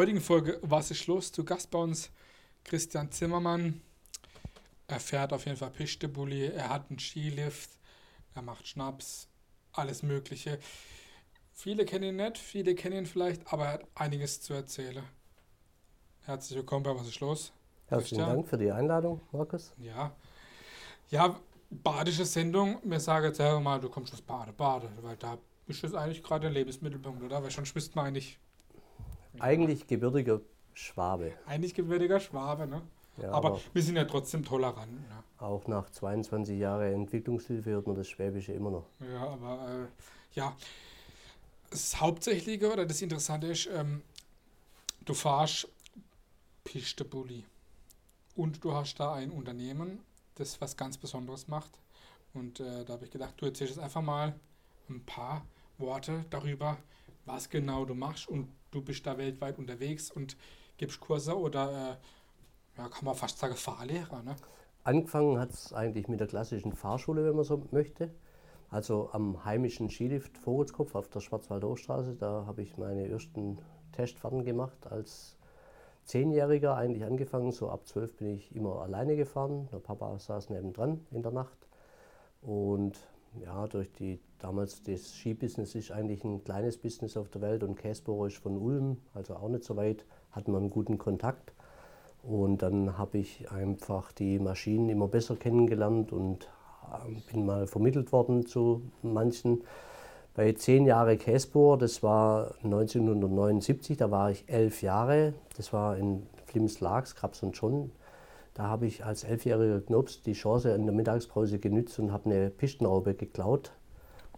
heutigen Folge Was ist los? Zu Gast bei uns Christian Zimmermann. Er fährt auf jeden Fall Pichtebully, er hat einen Skilift, er macht Schnaps, alles Mögliche. Viele kennen ihn nicht, viele kennen ihn vielleicht, aber er hat einiges zu erzählen. Herzlich willkommen bei Was ist los? Herzlichen Christian. Dank für die Einladung, Markus. Ja. Ja, badische Sendung. Mir sage jetzt mal, du kommst aus Bade, Bade, weil da ist das eigentlich gerade der Lebensmittelpunkt, oder? Weil schon müsste man eigentlich. Eigentlich gebürtiger Schwabe. Eigentlich gebürtiger Schwabe, ne? Ja, aber, aber, wir sind ja trotzdem tolerant. Ne? Auch nach 22 Jahren Entwicklungshilfe hört man das Schwäbische immer noch. Ja, aber äh, ja, das Hauptsächliche oder das Interessante ist, ähm, du fahrst Pichtebully und du hast da ein Unternehmen, das was ganz Besonderes macht. Und äh, da habe ich gedacht, du erzählst jetzt einfach mal ein paar Worte darüber, was genau du machst und du bist da weltweit unterwegs und gibst Kurse oder äh, ja, kann man fast sagen Fahrlehrer. Ne? Angefangen hat es eigentlich mit der klassischen Fahrschule, wenn man so möchte. Also am heimischen Skilift Vogelskopf auf der Schwarzwalder da habe ich meine ersten Testfahrten gemacht als Zehnjähriger eigentlich angefangen. So ab zwölf bin ich immer alleine gefahren. Der Papa saß nebendran in der Nacht. Und ja, durch die, damals das Skibusiness ist eigentlich ein kleines Business auf der Welt und Käsbohrer ist von Ulm, also auch nicht so weit, hatten wir einen guten Kontakt. Und dann habe ich einfach die Maschinen immer besser kennengelernt und ähm, bin mal vermittelt worden zu manchen. Bei zehn Jahre Käsbohrer, das war 1979, da war ich elf Jahre, das war in Flims-Lags, Krabs und John da habe ich als elfjähriger Knopf die Chance in der Mittagspause genützt und habe eine Pistenraube geklaut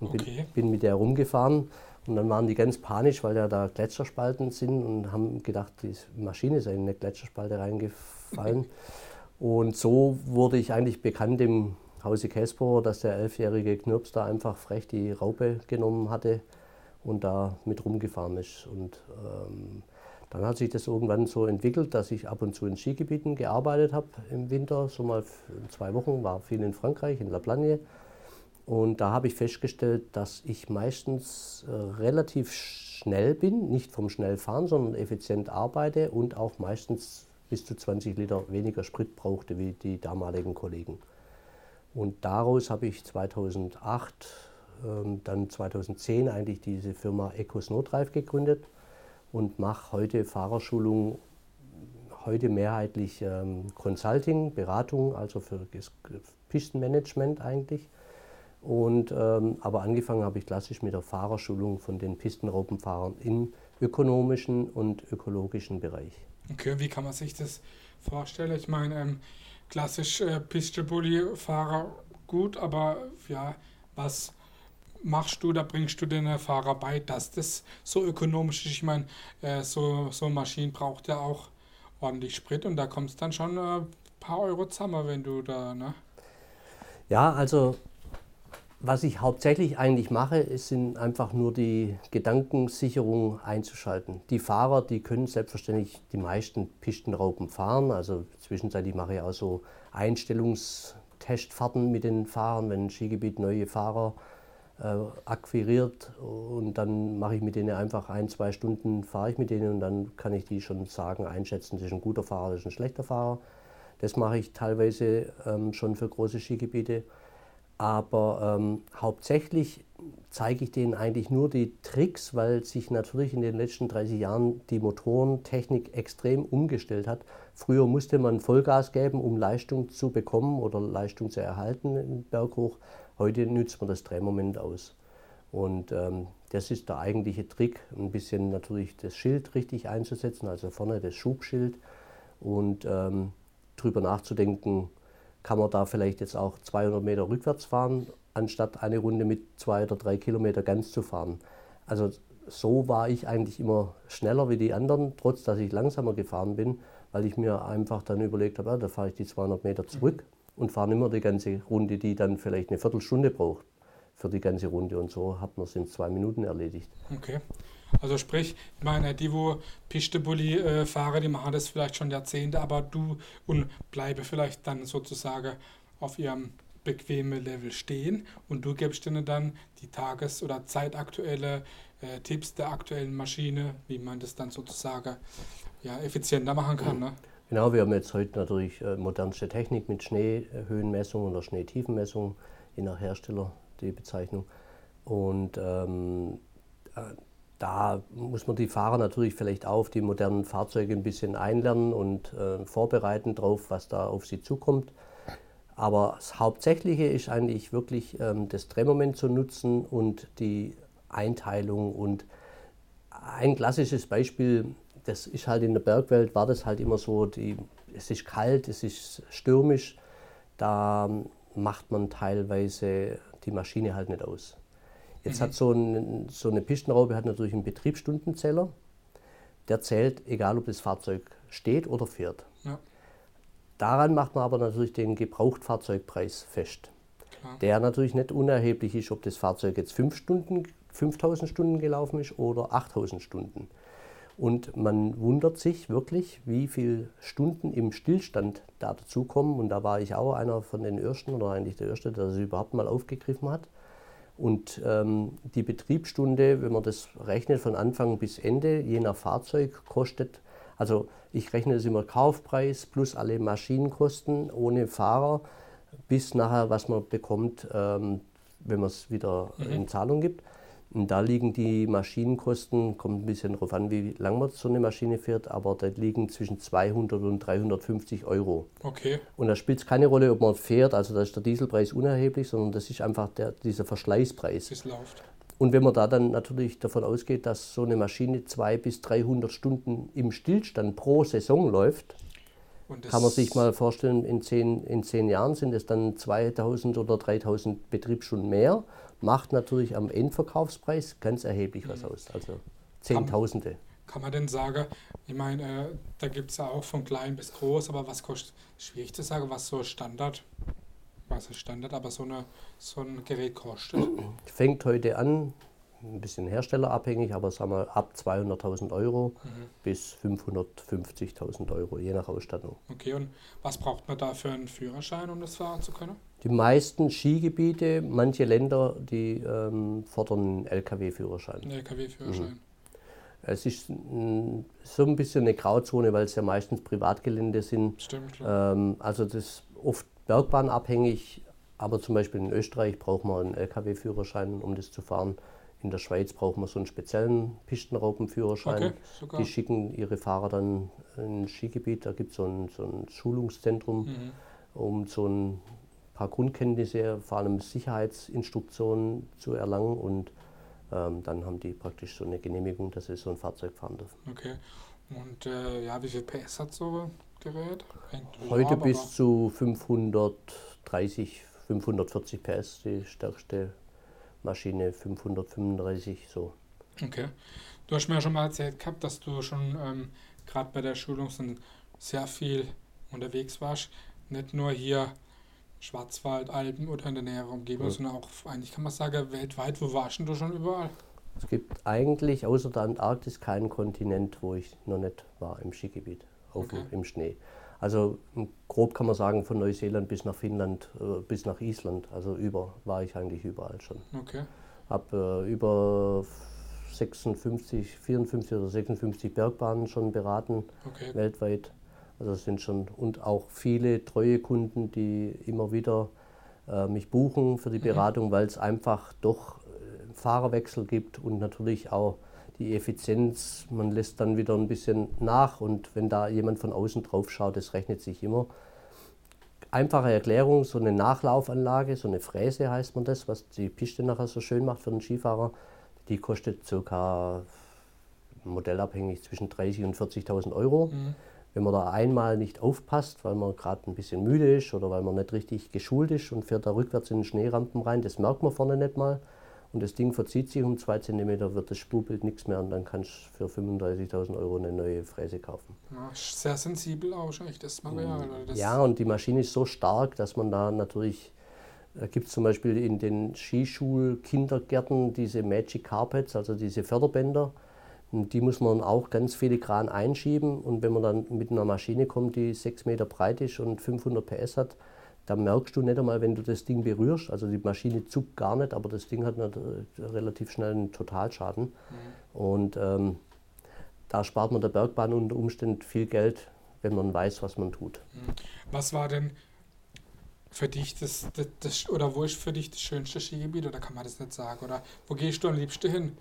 und okay. bin, bin, mit der rumgefahren. Und dann waren die ganz panisch, weil ja da Gletscherspalten sind und haben gedacht, die Maschine ist in eine Gletscherspalte reingefallen. und so wurde ich eigentlich bekannt im Hause Käsbohrer, dass der elfjährige Knirps da einfach frech die Raupe genommen hatte und da mit rumgefahren ist. Und ähm, dann hat sich das irgendwann so entwickelt, dass ich ab und zu in Skigebieten gearbeitet habe im Winter, so mal zwei Wochen, war viel in Frankreich, in La Plagne. Und da habe ich festgestellt, dass ich meistens äh, relativ schnell bin, nicht vom Schnellfahren, sondern effizient arbeite und auch meistens bis zu 20 Liter weniger Sprit brauchte wie die damaligen Kollegen. Und daraus habe ich 2008, ähm, dann 2010 eigentlich diese Firma Ecos Notreif gegründet und mache heute Fahrerschulung, heute mehrheitlich ähm, Consulting, Beratung, also für Pistenmanagement eigentlich. Und, ähm, aber angefangen habe ich klassisch mit der Fahrerschulung von den Pistenraupenfahrern im ökonomischen und ökologischen Bereich. Okay, wie kann man sich das vorstellen? Ich meine, ähm, klassisch äh, Pistebully-Fahrer gut, aber ja, was machst du, da bringst du den Fahrer bei, dass das so ökonomisch ist. Ich meine, äh, so, so Maschinen braucht ja auch ordentlich Sprit und da kommst dann schon ein paar Euro zusammen, wenn du da, ne? Ja, also was ich hauptsächlich eigentlich mache, ist einfach nur die Gedankensicherung einzuschalten. Die Fahrer, die können selbstverständlich die meisten Pistenraupen fahren. Also zwischenzeitlich mache ich auch so Einstellungstestfahrten mit den Fahrern, wenn ein Skigebiet neue Fahrer äh, akquiriert und dann mache ich mit denen einfach ein, zwei Stunden, fahre ich mit denen und dann kann ich die schon sagen, einschätzen, das ist ein guter Fahrer, das ist ein schlechter Fahrer. Das mache ich teilweise ähm, schon für große Skigebiete. Aber ähm, hauptsächlich zeige ich denen eigentlich nur die Tricks, weil sich natürlich in den letzten 30 Jahren die Motorentechnik extrem umgestellt hat. Früher musste man Vollgas geben, um Leistung zu bekommen oder Leistung zu erhalten im Berghoch. Heute nützt man das Drehmoment aus. Und ähm, das ist der eigentliche Trick, ein bisschen natürlich das Schild richtig einzusetzen, also vorne das Schubschild und ähm, drüber nachzudenken, kann man da vielleicht jetzt auch 200 Meter rückwärts fahren, anstatt eine Runde mit zwei oder drei Kilometer ganz zu fahren. Also so war ich eigentlich immer schneller wie die anderen, trotz dass ich langsamer gefahren bin, weil ich mir einfach dann überlegt habe, ja, da fahre ich die 200 Meter zurück. Mhm und fahren immer die ganze Runde, die dann vielleicht eine Viertelstunde braucht für die ganze Runde. Und so hat man es in zwei Minuten erledigt. Okay. Also sprich, ich meine, die, wo Pistebully äh, fahren, die machen das vielleicht schon Jahrzehnte, aber du und bleibe vielleicht dann sozusagen auf ihrem bequeme Level stehen und du gibst ihnen dann die tages- oder zeitaktuelle äh, Tipps der aktuellen Maschine, wie man das dann sozusagen ja, effizienter machen kann. Ne? Genau, wir haben jetzt heute natürlich äh, modernste Technik mit Schneehöhenmessung oder Schneetiefenmessung, je nach Hersteller die Bezeichnung. Und ähm, äh, da muss man die Fahrer natürlich vielleicht auf die modernen Fahrzeuge ein bisschen einlernen und äh, vorbereiten darauf, was da auf sie zukommt. Aber das Hauptsächliche ist eigentlich wirklich ähm, das Drehmoment zu nutzen und die Einteilung. Und ein klassisches Beispiel, das ist halt in der Bergwelt, war das halt immer so, die, es ist kalt, es ist stürmisch, da macht man teilweise die Maschine halt nicht aus. Jetzt mhm. hat so, ein, so eine Pistenraube hat natürlich einen Betriebsstundenzähler, der zählt, egal ob das Fahrzeug steht oder fährt. Ja. Daran macht man aber natürlich den Gebrauchtfahrzeugpreis fest. Klar. Der natürlich nicht unerheblich ist, ob das Fahrzeug jetzt 5 Stunden, 5000 Stunden gelaufen ist oder 8000 Stunden. Und man wundert sich wirklich, wie viele Stunden im Stillstand da dazukommen. Und da war ich auch einer von den Ersten oder eigentlich der Erste, der das überhaupt mal aufgegriffen hat. Und ähm, die Betriebsstunde, wenn man das rechnet von Anfang bis Ende, je nach Fahrzeug, kostet, also ich rechne das immer Kaufpreis plus alle Maschinenkosten ohne Fahrer bis nachher, was man bekommt, ähm, wenn man es wieder mhm. in Zahlung gibt. Und da liegen die Maschinenkosten, kommt ein bisschen darauf an, wie lang man so eine Maschine fährt, aber da liegen zwischen 200 und 350 Euro. Okay. Und da spielt es keine Rolle, ob man fährt, also da ist der Dieselpreis unerheblich, sondern das ist einfach der, dieser Verschleißpreis. Das läuft. Und wenn man da dann natürlich davon ausgeht, dass so eine Maschine 200 bis 300 Stunden im Stillstand pro Saison läuft, kann man sich mal vorstellen, in zehn, in zehn Jahren sind es dann 2000 oder 3000 Betriebsstunden mehr macht natürlich am Endverkaufspreis ganz erheblich was mhm. aus. Also Zehntausende. Kann, kann man denn sagen, ich meine, äh, da gibt es ja auch von klein bis groß, aber was kostet, schwierig zu sagen, was so Standard, was ist Standard, aber so, eine, so ein Gerät kostet? Fängt heute an, ein bisschen herstellerabhängig, aber sagen wir ab 200.000 Euro mhm. bis 550.000 Euro, je nach Ausstattung. Okay, und was braucht man da für einen Führerschein, um das fahren zu können? Die meisten Skigebiete, manche Länder, die ähm, fordern einen LKW-Führerschein. LKW-Führerschein. Mhm. Es ist m, so ein bisschen eine Grauzone, weil es ja meistens Privatgelände sind. Stimmt. Ähm, also das ist oft bergbahnabhängig, aber zum Beispiel in Österreich braucht man einen LKW-Führerschein, um das zu fahren. In der Schweiz braucht man so einen speziellen Pistenraupenführerschein. Okay, die schicken ihre Fahrer dann in ein Skigebiet, da gibt es so ein, so ein Schulungszentrum, mhm. um so ein paar Grundkenntnisse, vor allem Sicherheitsinstruktionen zu erlangen und ähm, dann haben die praktisch so eine Genehmigung, dass sie so ein Fahrzeug fahren dürfen. Okay. Und äh, ja, wie viel PS hat so ein Gerät? Heute bis zu 530, 540 PS, die stärkste Maschine 535 so. Okay. Du hast mir ja schon mal erzählt gehabt, dass du schon ähm, gerade bei der Schulung sehr viel unterwegs warst. Nicht nur hier Schwarzwald, Alpen oder in der näheren Umgebung, ja. sondern auch eigentlich kann man sagen, weltweit. Wo warst du schon überall? Es gibt eigentlich außer der Antarktis keinen Kontinent, wo ich noch nicht war im Skigebiet, auf okay. im Schnee. Also grob kann man sagen, von Neuseeland bis nach Finnland, äh, bis nach Island, also über war ich eigentlich überall schon. Okay. Habe äh, über 56, 54 oder 56 Bergbahnen schon beraten, okay. weltweit. Also es sind schon und auch viele treue Kunden, die immer wieder äh, mich buchen für die mhm. Beratung, weil es einfach doch äh, Fahrerwechsel gibt und natürlich auch die Effizienz, man lässt dann wieder ein bisschen nach und wenn da jemand von außen drauf schaut, das rechnet sich immer. Einfache Erklärung, so eine Nachlaufanlage, so eine Fräse heißt man das, was die Piste nachher so schön macht für den Skifahrer, die kostet ca. modellabhängig zwischen 30.000 und 40.000 Euro. Mhm. Wenn man da einmal nicht aufpasst, weil man gerade ein bisschen müde ist oder weil man nicht richtig geschult ist und fährt da rückwärts in den Schneerampen rein, das merkt man vorne nicht mal. Und das Ding verzieht sich um zwei Zentimeter, wird das Spurbild nichts mehr und dann kannst du für 35.000 Euro eine neue Fräse kaufen. Ja, sehr sensibel auch wahrscheinlich das Material. Das ja, und die Maschine ist so stark, dass man da natürlich, da gibt es zum Beispiel in den Skischul-Kindergärten diese Magic Carpets, also diese Förderbänder. Und die muss man auch ganz filigran einschieben. Und wenn man dann mit einer Maschine kommt, die 6 Meter breit ist und 500 PS hat, da merkst du nicht einmal, wenn du das Ding berührst. Also die Maschine zuckt gar nicht, aber das Ding hat relativ schnell einen Totalschaden. Mhm. Und ähm, da spart man der Bergbahn unter Umständen viel Geld, wenn man weiß, was man tut. Mhm. Was war denn für dich das, das, das, oder wo ist für dich das schönste Skigebiet oder kann man das nicht sagen? Oder wo gehst du am liebsten hin?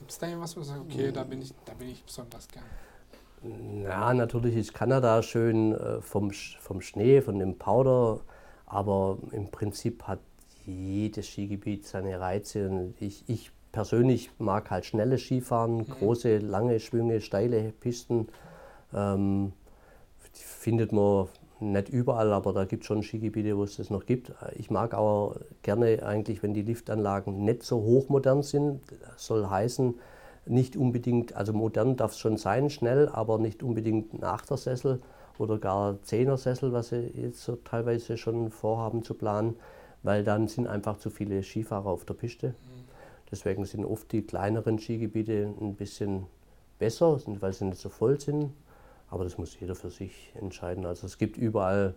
Gibt es da irgendwas, wo du sagst, okay, da bin ich, da bin ich besonders gern? Ja, natürlich ist Kanada schön äh, vom, vom Schnee, von dem Powder, aber im Prinzip hat jedes Skigebiet seine Reize. Und ich, ich persönlich mag halt schnelle Skifahren, mhm. große, lange Schwünge, steile Pisten. Ähm, findet man nicht überall, aber da gibt es schon Skigebiete, wo es das noch gibt. Ich mag aber gerne eigentlich, wenn die Liftanlagen nicht so hochmodern sind. Das soll heißen, nicht unbedingt, also modern darf es schon sein, schnell, aber nicht unbedingt ein Achtersessel oder gar Zehnersessel, was sie jetzt so teilweise schon vorhaben zu planen, weil dann sind einfach zu viele Skifahrer auf der Piste. Mhm. Deswegen sind oft die kleineren Skigebiete ein bisschen besser, weil sie nicht so voll sind. Aber das muss jeder für sich entscheiden. Also es gibt überall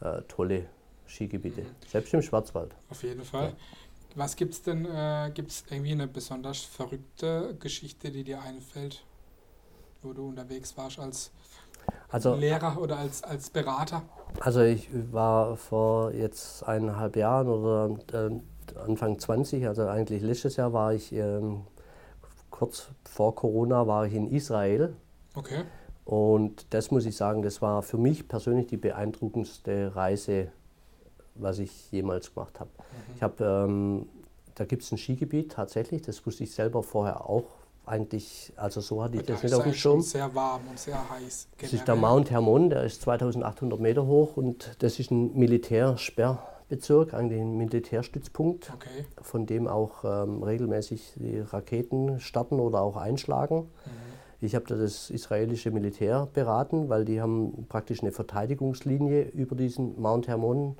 äh, tolle Skigebiete, mhm. selbst im Schwarzwald. Auf jeden Fall. Ja. Was gibt es denn, äh, gibt es irgendwie eine besonders verrückte Geschichte, die dir einfällt, wo du unterwegs warst als also, Lehrer oder als, als Berater? Also ich war vor jetzt eineinhalb Jahren oder äh, Anfang 20, also eigentlich letztes Jahr war ich, äh, kurz vor Corona war ich in Israel. Okay. Und das muss ich sagen, das war für mich persönlich die beeindruckendste Reise was ich jemals gemacht habe. Mhm. Ich habe, ähm, da gibt es ein Skigebiet tatsächlich, das wusste ich selber vorher auch eigentlich, also so hatte ich das nicht auf dem Schirm. sehr warm und sehr heiß. Das ist der Mount Hermon, der ist 2800 Meter hoch und das ist ein Militärsperrbezirk, eigentlich ein Militärstützpunkt, okay. von dem auch ähm, regelmäßig die Raketen starten oder auch einschlagen. Mhm. Ich habe da das israelische Militär beraten, weil die haben praktisch eine Verteidigungslinie über diesen Mount Hermon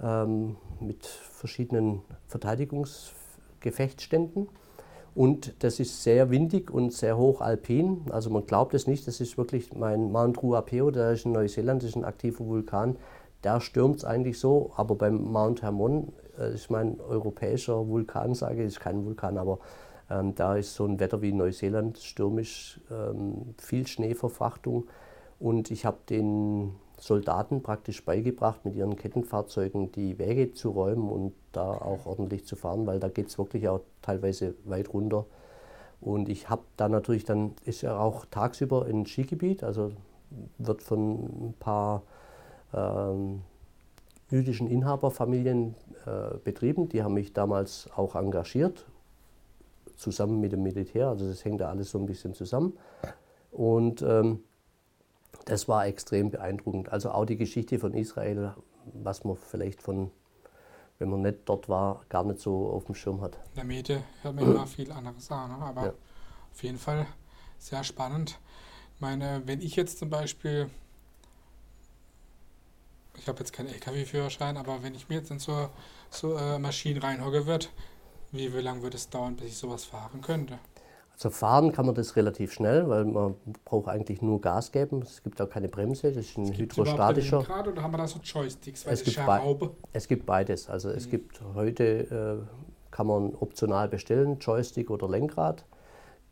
ähm, mit verschiedenen Verteidigungsgefechtsständen. Und das ist sehr windig und sehr hoch alpin. Also man glaubt es nicht, das ist wirklich mein Mount Ruapeo, der ist in Neuseeland, das ist ein aktiver Vulkan. Da stürmt es eigentlich so, aber beim Mount Hermon, äh, ist mein europäischer Vulkan, sage ich, ist kein Vulkan, aber ähm, da ist so ein Wetter wie Neuseeland, stürmisch, ähm, viel Schneeverfrachtung. Und ich habe den Soldaten praktisch beigebracht, mit ihren Kettenfahrzeugen die Wege zu räumen und da auch ordentlich zu fahren, weil da geht es wirklich auch teilweise weit runter. Und ich habe da natürlich dann, ist ja auch tagsüber ein Skigebiet, also wird von ein paar ähm, jüdischen Inhaberfamilien äh, betrieben. Die haben mich damals auch engagiert, zusammen mit dem Militär. Also das hängt da alles so ein bisschen zusammen. Und ähm, das war extrem beeindruckend. Also auch die Geschichte von Israel, was man vielleicht von, wenn man nicht dort war, gar nicht so auf dem Schirm hat. In der Medien hört man immer viel anderes an, ne? aber ja. auf jeden Fall sehr spannend. Ich meine, wenn ich jetzt zum Beispiel, ich habe jetzt keinen LKW-Führerschein, aber wenn ich mir jetzt in so, so äh, Maschinen reinhocke wird, wie, wie lange würde es dauern, bis ich sowas fahren könnte? Also fahren kann man das relativ schnell, weil man braucht eigentlich nur Gas geben. Es gibt auch keine Bremse, das ist ein es hydrostatischer. Lenkrad oder haben wir da so Joysticks? Weil es, gibt es gibt beides. Also mhm. es gibt heute äh, kann man optional bestellen, Joystick oder Lenkrad.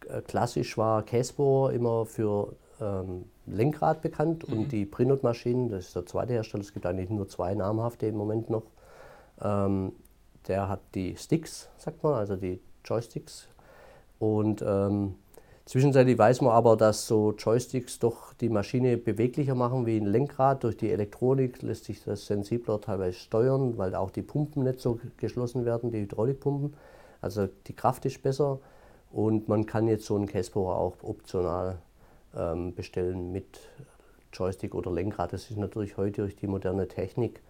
Äh, klassisch war Casper immer für ähm, Lenkrad bekannt mhm. und die Prinot-Maschinen, das ist der zweite Hersteller, es gibt eigentlich nur zwei namhafte im Moment noch. Ähm, der hat die Sticks, sagt man, also die Joysticks und ähm, zwischenzeitlich weiß man aber, dass so Joysticks doch die Maschine beweglicher machen wie ein Lenkrad. Durch die Elektronik lässt sich das sensibler teilweise steuern, weil auch die Pumpen nicht so geschlossen werden, die Hydraulikpumpen. Also die Kraft ist besser und man kann jetzt so einen Casper auch optional ähm, bestellen mit Joystick oder Lenkrad. Das ist natürlich heute durch die moderne Technik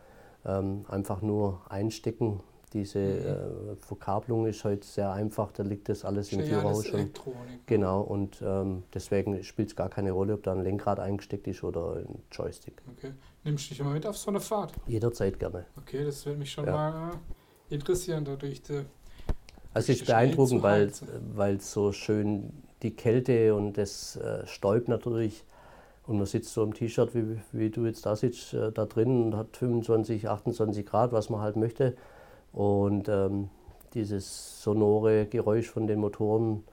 ähm, einfach nur einstecken diese mhm. äh, Verkabelung ist heute sehr einfach, da liegt das alles im Führerhaus schon. Elektronik. Genau, und ähm, deswegen spielt es gar keine Rolle, ob da ein Lenkrad eingesteckt ist oder ein Joystick. Okay. Nimmst du dich immer mit auf so eine Fahrt? Jederzeit gerne. Okay, das würde mich schon ja. mal äh, interessieren, dadurch die. Also es ist beeindruckend, weil es so schön die Kälte und das äh, Stäub natürlich Und man sitzt so im T-Shirt, wie, wie du jetzt da sitzt, äh, da drin und hat 25, 28 Grad, was man halt möchte. Und ähm, dieses sonore Geräusch von den Motoren,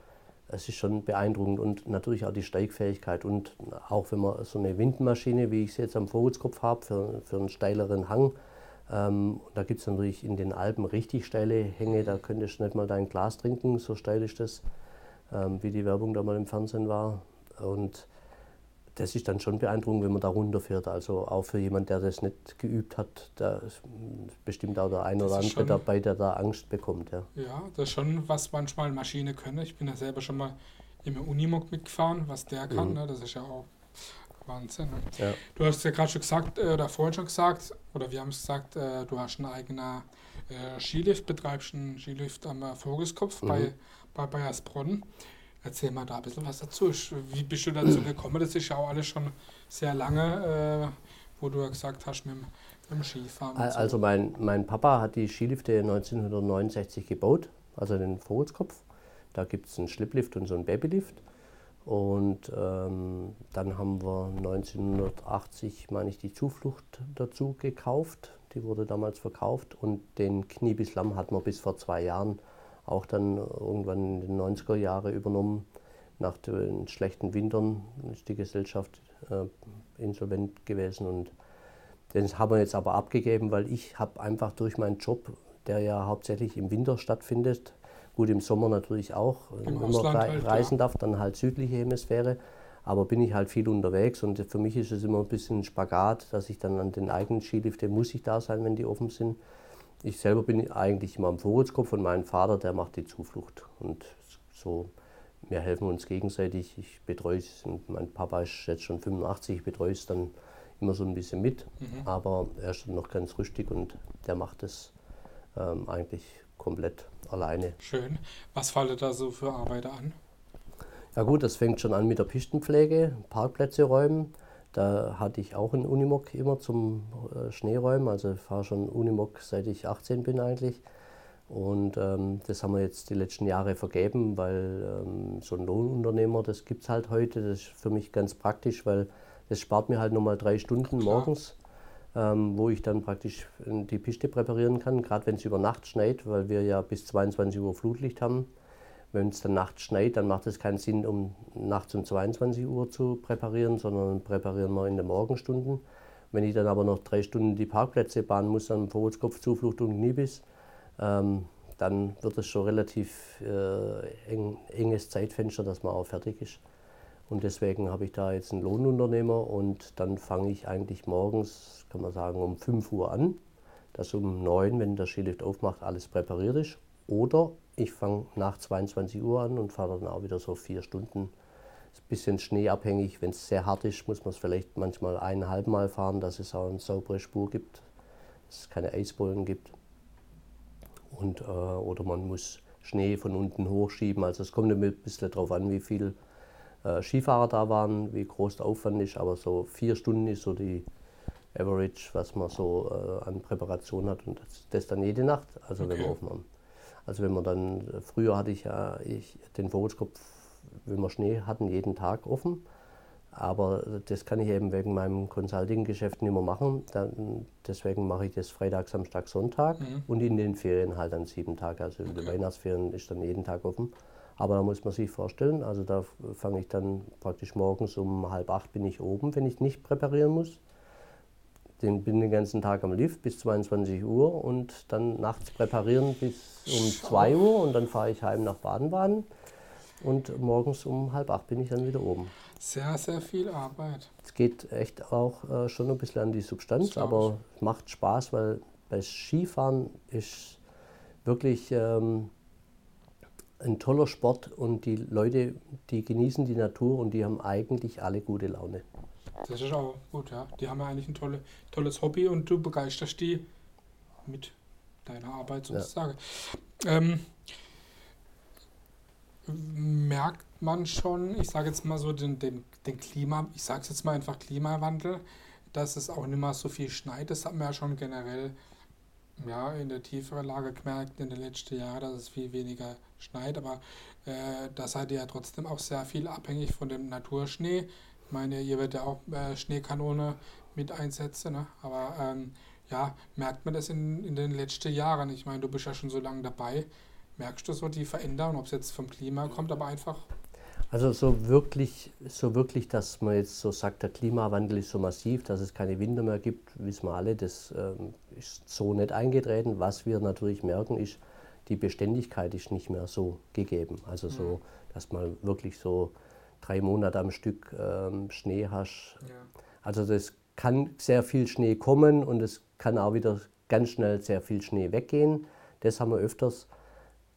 es ist schon beeindruckend und natürlich auch die Steigfähigkeit. Und auch wenn man so eine Windmaschine, wie ich sie jetzt am Vorratskopf habe, für, für einen steileren Hang, ähm, da gibt es natürlich in den Alpen richtig steile Hänge, da könntest du nicht mal dein Glas trinken, so steil ist das, ähm, wie die Werbung da mal im Fernsehen war. Und das ist dann schon beeindruckend, wenn man da runterfährt. Also auch für jemanden, der das nicht geübt hat, da ist bestimmt auch der ein oder andere dabei, der da Angst bekommt. Ja. ja, das ist schon, was manchmal Maschine können. Ich bin ja selber schon mal im Unimog mitgefahren, was der kann. Mhm. Ne? Das ist ja auch Wahnsinn. Ne? Ja. Du hast ja gerade schon gesagt, äh, oder vorhin schon gesagt, oder wir haben es gesagt, äh, du hast einen eigenen äh, Skilift, betreibst einen Skilift am Vogeskopf mhm. bei, bei Bayersbronn. Erzähl mal da ein bisschen was dazu. Wie bist du dazu gekommen? Das ist ja auch alles schon sehr lange, äh, wo du ja gesagt hast, mit dem, mit dem Skifahren. Also mein, mein Papa hat die Skilifte 1969 gebaut, also den Vogelskopf. Da gibt es einen Schlepplift und so einen Babylift. Und ähm, dann haben wir 1980, meine ich, die Zuflucht dazu gekauft. Die wurde damals verkauft. Und den Kniebisslamm hatten wir bis vor zwei Jahren auch dann irgendwann in den 90er Jahren übernommen. Nach den schlechten Wintern ist die Gesellschaft äh, insolvent gewesen und den haben wir jetzt aber abgegeben, weil ich habe einfach durch meinen Job, der ja hauptsächlich im Winter stattfindet, gut im Sommer natürlich auch, Im wenn man halt, reisen darf, dann halt südliche Hemisphäre, aber bin ich halt viel unterwegs und für mich ist es immer ein bisschen ein Spagat, dass ich dann an den eigenen Skiliften muss ich da sein, wenn die offen sind. Ich selber bin eigentlich immer am Vorratskopf und mein Vater, der macht die Zuflucht. Und so, wir helfen uns gegenseitig. Ich betreue es, und mein Papa ist jetzt schon 85, ich betreue es dann immer so ein bisschen mit. Mhm. Aber er ist noch ganz rüstig und der macht es ähm, eigentlich komplett alleine. Schön. Was fällt da so für Arbeiter an? Ja gut, das fängt schon an mit der Pistenpflege, Parkplätze räumen. Da hatte ich auch einen Unimog immer zum äh, Schneeräumen. Also ich fahre schon Unimog seit ich 18 bin eigentlich. Und ähm, das haben wir jetzt die letzten Jahre vergeben, weil ähm, so ein Lohnunternehmer, das gibt es halt heute. Das ist für mich ganz praktisch, weil das spart mir halt nochmal drei Stunden morgens, ähm, wo ich dann praktisch die Piste präparieren kann, gerade wenn es über Nacht schneit, weil wir ja bis 22 Uhr Flutlicht haben. Wenn es dann nachts schneit, dann macht es keinen Sinn, um nachts um 22 Uhr zu präparieren, sondern präparieren wir in den Morgenstunden. Wenn ich dann aber noch drei Stunden die Parkplätze bahnen muss, am Vorratskopf, Zuflucht und Nibis, ähm, dann wird es schon relativ äh, eng, enges Zeitfenster, dass man auch fertig ist. Und deswegen habe ich da jetzt einen Lohnunternehmer und dann fange ich eigentlich morgens, kann man sagen, um 5 Uhr an, dass um 9, wenn der Skilift aufmacht, alles präpariert ist. Oder ich fange nach 22 Uhr an und fahre dann auch wieder so vier Stunden. Ist ein bisschen schneeabhängig. Wenn es sehr hart ist, muss man es vielleicht manchmal eineinhalb Mal fahren, dass es auch eine saubere Spur gibt, dass es keine Eisbollen gibt. Und, äh, oder man muss Schnee von unten hochschieben. Also es kommt ein bisschen darauf an, wie viele äh, Skifahrer da waren, wie groß der Aufwand ist. Aber so vier Stunden ist so die Average, was man so äh, an Präparation hat. Und das, das dann jede Nacht, also okay. wenn wir offen haben. Also wenn man dann, früher hatte ich ja ich, den Vorratskopf, wenn wir Schnee hatten, jeden Tag offen. Aber das kann ich eben wegen meinem Consulting-Geschäft nicht mehr machen. Dann, deswegen mache ich das Freitag, Samstag, Sonntag mhm. und in den Ferien halt dann sieben Tage. Also in den Weihnachtsferien ist dann jeden Tag offen. Aber da muss man sich vorstellen, also da fange ich dann praktisch morgens um halb acht bin ich oben, wenn ich nicht präparieren muss den, bin den ganzen Tag am Lift bis 22 Uhr und dann nachts präparieren bis um 2 Uhr und dann fahre ich heim nach Baden-Baden und morgens um halb acht bin ich dann wieder oben. Sehr, sehr viel Arbeit. Es geht echt auch äh, schon ein bisschen an die Substanz, aber es macht Spaß, weil bei Skifahren ist wirklich ähm, ein toller Sport und die Leute, die genießen die Natur und die haben eigentlich alle gute Laune. Das ist auch gut, ja. Die haben ja eigentlich ein tolle, tolles Hobby und du begeisterst die mit deiner Arbeit sozusagen. Ja. Ähm, merkt man schon, ich sage jetzt mal so, den, den, den Klima, ich sage es jetzt mal einfach Klimawandel, dass es auch nicht mehr so viel schneit. Das haben wir ja schon generell ja, in der tieferen Lage gemerkt in den letzten Jahren, dass es viel weniger schneit, aber äh, da seid ihr ja trotzdem auch sehr viel abhängig von dem Naturschnee, meine, ihr werdet ja auch äh, Schneekanone mit einsetzen, ne? aber ähm, ja, merkt man das in, in den letzten Jahren? Ich meine, du bist ja schon so lange dabei. Merkst du so die Veränderung, ob es jetzt vom Klima kommt, aber einfach also so wirklich, so wirklich, dass man jetzt so sagt, der Klimawandel ist so massiv, dass es keine Winter mehr gibt, wissen wir alle, das ähm, ist so nicht eingetreten. Was wir natürlich merken, ist, die Beständigkeit ist nicht mehr so gegeben. Also so, mhm. dass man wirklich so drei Monate am Stück ähm, Schnee hast. Ja. Also das kann sehr viel Schnee kommen und es kann auch wieder ganz schnell sehr viel Schnee weggehen. Das haben wir öfters.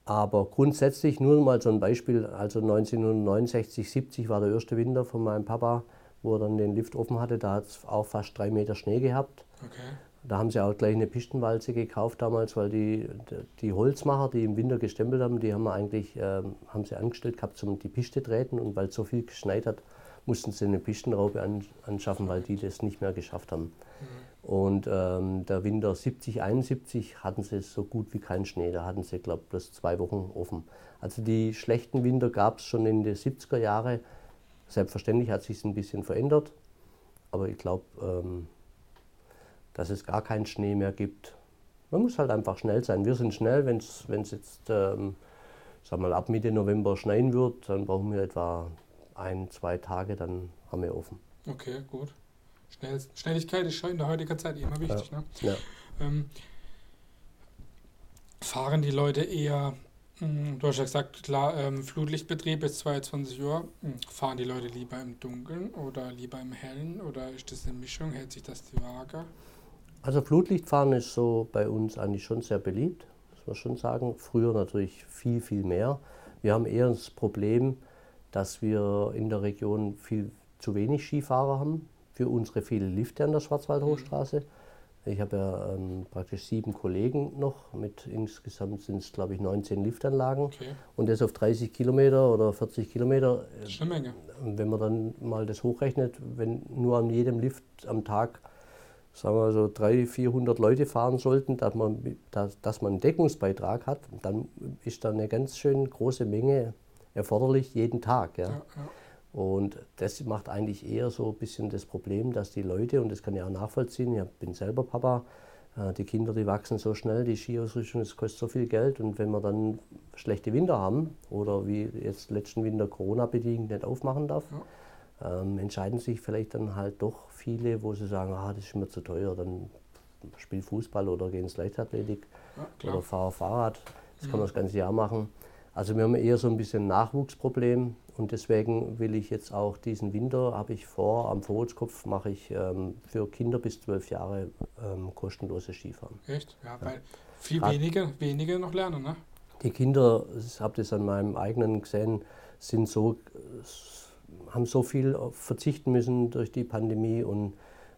Aber grundsätzlich nur mal so ein Beispiel, also 1969, 70 war der erste Winter von meinem Papa, wo er dann den Lift offen hatte, da hat es auch fast drei Meter Schnee gehabt. Okay. Da haben sie auch gleich eine Pistenwalze gekauft damals, weil die, die Holzmacher, die im Winter gestempelt haben, die haben wir eigentlich äh, haben sie angestellt gehabt zum die Piste treten und weil es so viel geschneit hat, mussten sie eine Pistenraube an, anschaffen, weil die das nicht mehr geschafft haben. Mhm. Und ähm, der Winter 70, 71 hatten sie so gut wie keinen Schnee. Da hatten sie, glaube ich, bloß zwei Wochen offen. Also die schlechten Winter gab es schon in den 70er Jahren. Selbstverständlich hat sich es ein bisschen verändert. Aber ich glaube, ähm, dass es gar keinen Schnee mehr gibt. Man muss halt einfach schnell sein. Wir sind schnell, wenn es jetzt ähm, sag mal, ab Mitte November schneien wird, dann brauchen wir etwa ein, zwei Tage, dann haben wir offen. Okay, gut. Schnell, Schnelligkeit ist in der heutigen Zeit immer wichtig. Ja. Ne? Ja. Ähm, fahren die Leute eher, mh, hm, du hast ja gesagt, klar, ähm, Flutlichtbetrieb ist 22 Uhr, mh, hm, fahren die Leute lieber im Dunkeln oder lieber im Hellen oder ist das eine Mischung, hält sich das die Waage? Also Flutlichtfahren ist so bei uns eigentlich schon sehr beliebt, muss man schon sagen. Früher natürlich viel, viel mehr. Wir haben eher das Problem, dass wir in der Region viel zu wenig Skifahrer haben für unsere vielen Lifte an der Schwarzwaldhochstraße. Ich habe ja ähm, praktisch sieben Kollegen noch, mit insgesamt sind es glaube ich 19 Liftanlagen okay. und das auf 30 Kilometer oder 40 Kilometer. Das ist eine Menge. Wenn man dann mal das hochrechnet, wenn nur an jedem Lift am Tag sagen wir so 300, 400 Leute fahren sollten, dass man, dass, dass man einen Deckungsbeitrag hat, dann ist da eine ganz schön große Menge erforderlich jeden Tag. Ja. ja, ja. Und das macht eigentlich eher so ein bisschen das Problem, dass die Leute, und das kann ich auch nachvollziehen, ich bin selber Papa, äh, die Kinder, die wachsen so schnell, die Skiausrüstung, das kostet so viel Geld. Und wenn wir dann schlechte Winter haben oder wie jetzt letzten Winter Corona-bedingt nicht aufmachen darf, ja. Ähm, entscheiden sich vielleicht dann halt doch viele, wo sie sagen, ah, das ist mir zu teuer, dann spiel Fußball oder geh ins Leichtathletik ja, oder fahre Fahrrad. Das mhm. kann man das ganze Jahr machen. Also wir haben eher so ein bisschen Nachwuchsproblem und deswegen will ich jetzt auch diesen Winter, habe ich vor, am Vorratskopf mache ich ähm, für Kinder bis zwölf Jahre ähm, kostenlose Skifahren. Echt? Ja, ja. weil viel weniger, weniger noch lernen, ne? Die Kinder, ich habe das an meinem eigenen gesehen, sind so, haben so viel verzichten müssen durch die Pandemie und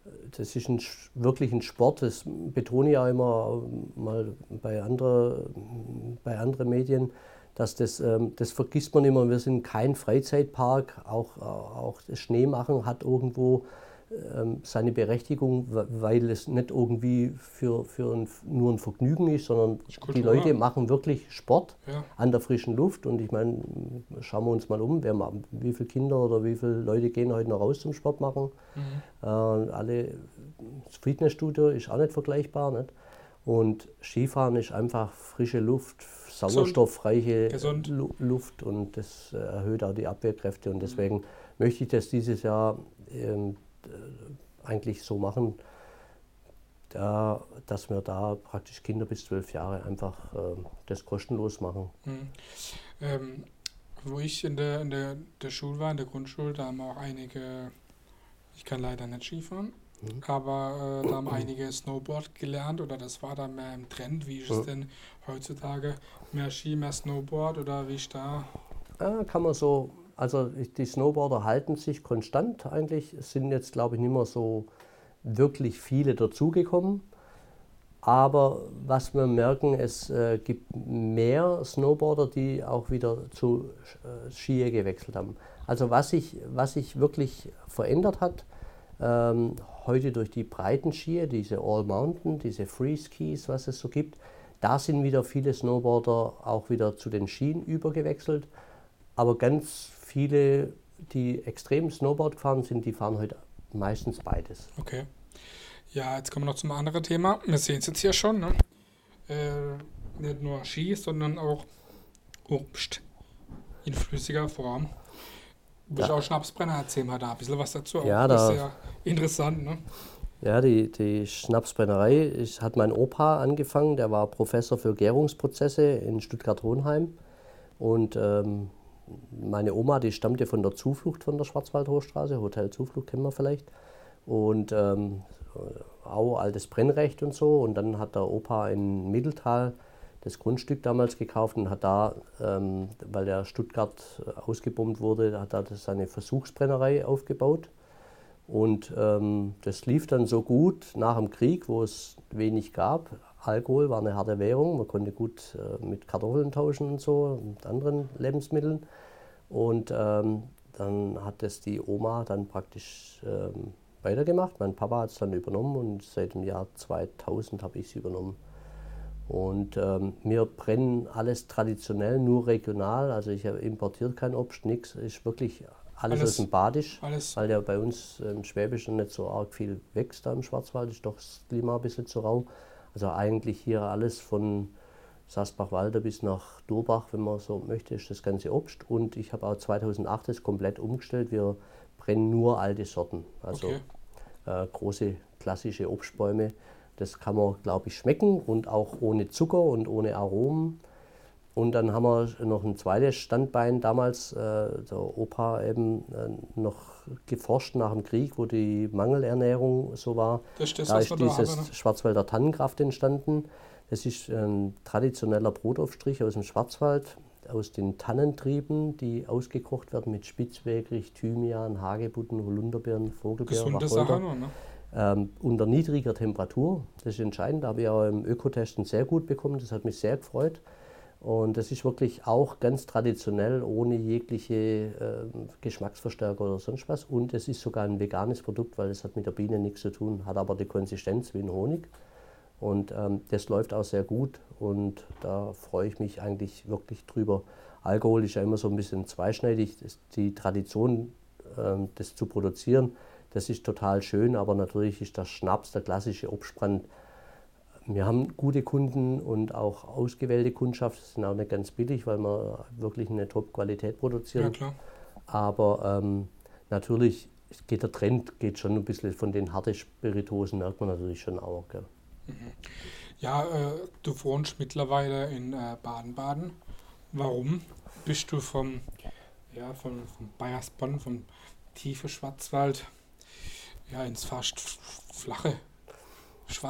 äh, das ist ein, wirklich ein Sport, das betone ich auch immer mal bei anderen bei andere Medien dass das, ähm, das vergisst man immer. Wir sind kein Freizeitpark, auch, auch das Schneemachen hat irgendwo seine Berechtigung, weil es nicht irgendwie für, für ein, nur ein Vergnügen ist, sondern die Leute machen wirklich Sport ja. an der frischen Luft. Und ich meine, schauen wir uns mal um, wer, wie viele Kinder oder wie viele Leute gehen heute noch raus zum Sport machen. Mhm. Äh, alle, das Fitnessstudio ist auch nicht vergleichbar. Nicht? Und Skifahren ist einfach frische Luft, sauerstoffreiche Gesund. Luft und das äh, erhöht auch die Abwehrkräfte. Und deswegen mhm. möchte ich das dieses Jahr ähm, äh, eigentlich so machen, da, dass wir da praktisch Kinder bis zwölf Jahre einfach äh, das kostenlos machen. Mhm. Ähm, wo ich in der, in der, der Schule war, in der Grundschule, da haben auch einige, ich kann leider nicht Skifahren, Mhm. Aber äh, da haben einige Snowboard gelernt oder das war da mehr im Trend. Wie ist es denn heutzutage? Mehr Ski, mehr Snowboard oder wie ist da? Ja, kann man so, also die Snowboarder halten sich konstant eigentlich. Es sind jetzt, glaube ich, nicht mehr so wirklich viele dazugekommen. Aber was wir merken, es äh, gibt mehr Snowboarder, die auch wieder zu äh, Skier gewechselt haben. Also was sich was sich wirklich verändert hat, ähm, heute durch die breiten Skier, diese All Mountain, diese Free Skis, was es so gibt, da sind wieder viele Snowboarder auch wieder zu den Skien übergewechselt. Aber ganz viele die extrem Snowboard gefahren sind, die fahren heute meistens beides. Okay. Ja, jetzt kommen wir noch zum anderen Thema. Wir sehen es jetzt hier schon. Ne? Äh, nicht nur Ski, sondern auch Obst in flüssiger Form. Du bist Ja. auch Schnapsbrenner, erzähl mal da ein bisschen was dazu. Ja, das da- ist sehr interessant. Ne? Ja, die, die Schnapsbrennerei ich, hat mein Opa angefangen, der war Professor für Gärungsprozesse in Stuttgart-Hohenheim. Und ähm, meine Oma, die stammte von der Zuflucht von der Schwarzwaldhochstraße, Hotel Zuflucht kennen wir vielleicht. Und ähm, auch altes Brennrecht und so. Und dann hat der Opa in Mitteltal das Grundstück damals gekauft und hat da, ähm, weil der Stuttgart ausgebombt wurde, hat er seine Versuchsbrennerei aufgebaut. Und ähm, das lief dann so gut nach dem Krieg, wo es wenig gab. Alkohol war eine harte Währung, man konnte gut äh, mit Kartoffeln tauschen und so, und anderen Lebensmitteln. Und ähm, dann hat das die Oma dann praktisch ähm, weitergemacht. Mein Papa hat es dann übernommen und seit dem Jahr 2000 habe ich es übernommen. Und ähm, wir brennen alles traditionell, nur regional. Also ich habe importiert kein Obst, nichts. Ist wirklich alles, Alles- aus dem Badisch, Alles weil ja bei uns im Schwäbischen nicht so arg viel wächst da im Schwarzwald. Ist doch das Klima ein bisschen zu rau. Also eigentlich hier alles von Sasbach-Walder bis nach Durbach, wenn man so möchte, ist das ganze Obst. Und ich habe auch 2008 das komplett umgestellt. Wir brennen nur alte Sorten. Also Okay. äh, große klassische Obstbäume. Das kann man, glaube ich, schmecken und auch ohne Zucker und ohne Aromen. Und dann haben wir noch ein zweites Standbein damals, äh, der Opa eben äh, noch geforscht nach dem Krieg, wo die Mangelernährung so war. das ist das, Da ist da haben. dieses Ne? Schwarzwälder Tannenkraft entstanden. Das ist ein traditioneller Brotaufstrich aus dem Schwarzwald, aus den Tannentrieben, die ausgekocht werden mit Spitzwegerich, Thymian, Hagebutten, Holunderbeeren, Vogelbeer, Gesunde Wacholder Sache ne? ähm, unter niedriger Temperatur. Das ist entscheidend. Da habe ich auch im Ökotesten sehr gut bekommen. Das hat mich sehr gefreut. Und das ist wirklich auch ganz traditionell, ohne jegliche ähm, Geschmacksverstärker oder sonst was. Und es ist sogar ein veganes Produkt, weil es hat mit der Biene nichts zu tun, hat aber die Konsistenz wie ein Honig. Und ähm, das läuft auch sehr gut und da freue ich mich eigentlich wirklich drüber. Alkohol ist ja immer so ein bisschen zweischneidig. Die Tradition, ähm, das zu produzieren, das ist total schön, aber natürlich ist der Schnaps, der klassische Obstbrand. Wir haben gute Kunden und auch ausgewählte Kundschaft, das sind auch nicht ganz billig, weil wir wirklich eine Top-Qualität Ja, produzieren. klar. Aber ähm, natürlich geht der Trend geht schon ein bisschen von den harten Spiritosen, merkt man natürlich schon auch. Gell. Ja, äh, du wohnst mittlerweile in äh, Baden-Baden. Warum bist du vom, ja, vom, vom Bayersbronn, vom tiefen Schwarzwald, ja, ins fast flache?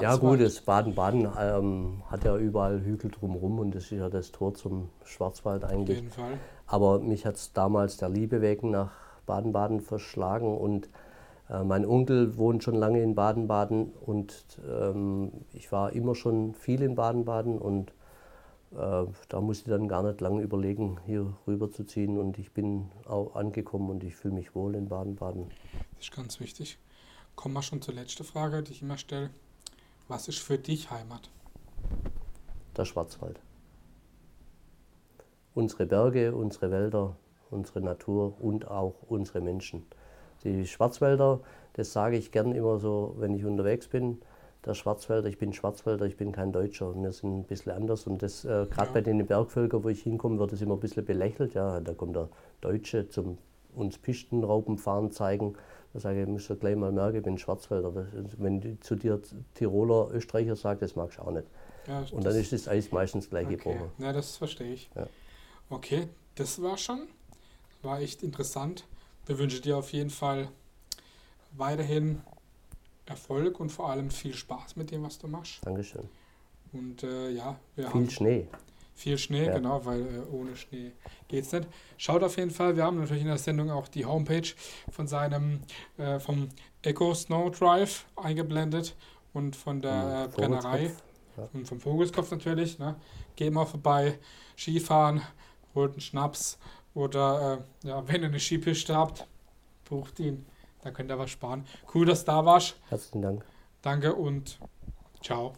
Ja gut, das Baden-Baden ähm, hat ja überall Hügel drumherum und das ist ja das Tor zum Schwarzwald Auf eigentlich. jeden Fall. Aber mich hat es damals der Liebe wegen nach Baden-Baden verschlagen und äh, mein Onkel wohnt schon lange in Baden-Baden und ähm, ich war immer schon viel in Baden-Baden und äh, da musste ich dann gar nicht lange überlegen, hier rüber zu ziehen und ich bin auch angekommen und ich fühle mich wohl in Baden-Baden. Das ist ganz wichtig. Kommen wir schon zur letzten Frage, die ich immer stelle. Was ist für dich Heimat? Der Schwarzwald. Unsere Berge, unsere Wälder, unsere Natur und auch unsere Menschen. Die Schwarzwälder, das sage ich gern immer so, wenn ich unterwegs bin. Der Schwarzwälder, ich bin Schwarzwälder, ich bin kein Deutscher. Wir sind ein bisschen anders. Und das, äh, gerade Ja. bei den Bergvölkern, wo ich hinkomme, wird es immer ein bisschen belächelt. Ja, da kommt der Deutsche zum uns Pistenraupenfahren zeigen. Da sage ich, musst du gleich mal merken, ich bin Schwarzwälder. Wenn zu dir Tiroler, Österreicher sagt, das magst du auch nicht. Ja, Und dann ist das Eis meistens gleich okay. gebrochen. Ja, das verstehe ich. Ja. Okay, das war schon. War echt interessant. Wir wünschen dir auf jeden Fall weiterhin Erfolg und vor allem viel Spaß mit dem, was du machst. Dankeschön. Und äh, ja, wir Viel haben Schnee. Viel Schnee, Ja. genau, weil äh, ohne Schnee geht's nicht. Schaut auf jeden Fall, wir haben natürlich in der Sendung auch die Homepage von seinem, äh, vom Eco Snow Drive eingeblendet und von der äh, Brennerei. Ja. Und vom Vogelskopf natürlich. Ne? Geht mal vorbei, Skifahren, holt einen Schnaps oder äh, ja, wenn ihr eine Skipiste habt, bucht ihn. Da könnt ihr was sparen. Cool, dass du da warst. Herzlichen Dank. Danke und ciao.